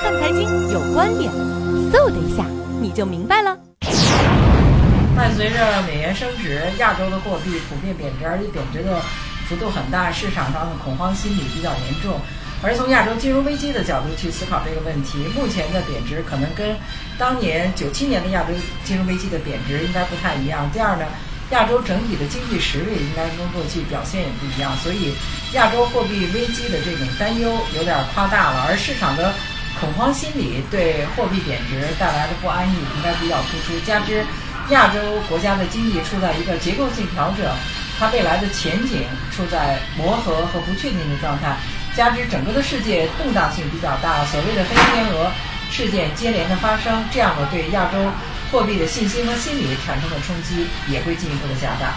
看财经有观点，嗖的一下你就明白了。伴随着美元升值，亚洲的货币普遍贬值，而且贬值的幅度很大，市场上的恐慌心理比较严重。而从亚洲金融危机的角度去思考这个问题，目前的贬值可能跟当年九七年的亚洲金融危机的贬值应该不太一样。第二呢，亚洲整体的经济实力应该跟过去表现也不一样，所以亚洲货币危机的这种担忧有点夸大了，而市场的恐慌心理对货币贬值带来的不安逸应该比较突出，加之亚洲国家的经济处在一个结构性调整，它未来的前景处在磨合和不确定的状态。加之整个的世界动荡性比较大，所谓的黑天鹅事件接连的发生，这样的对亚洲货币的信心和心理产生的冲击也会进一步的加大。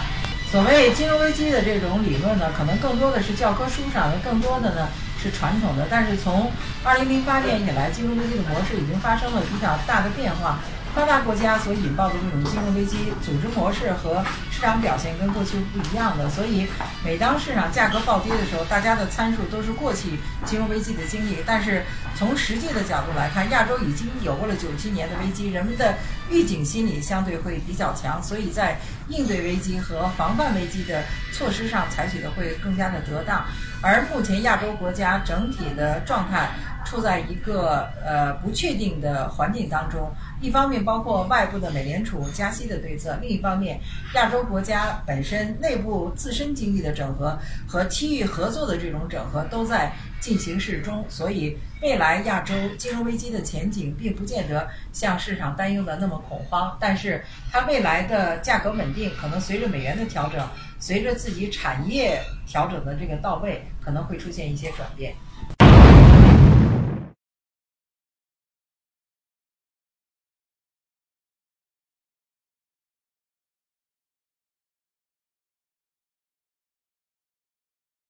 所谓金融危机的这种理论呢，可能更多的是教科书上的，更多的呢是传统的。但是从二零零八年以来，金融危机的模式已经发生了比较大的变化。发达国家所引爆的这种金融危机，组织模式和市场表现跟过去不一样的。所以，每当市场价格暴跌的时候，大家的参数都是过去金融危机的经历。但是，从实际的角度来看，亚洲已经有过了九七年的危机，人们的预警心理相对会比较强，所以在应对危机和防范危机的措施上采取的会更加的得当。而目前亚洲国家整体的状态。处在一个呃不确定的环境当中，一方面包括外部的美联储加息的对策，另一方面亚洲国家本身内部自身经济的整合和区域合作的这种整合都在进行式中，所以未来亚洲金融危机的前景并不见得像市场担忧的那么恐慌，但是它未来的价格稳定可能随着美元的调整，随着自己产业调整的这个到位，可能会出现一些转变。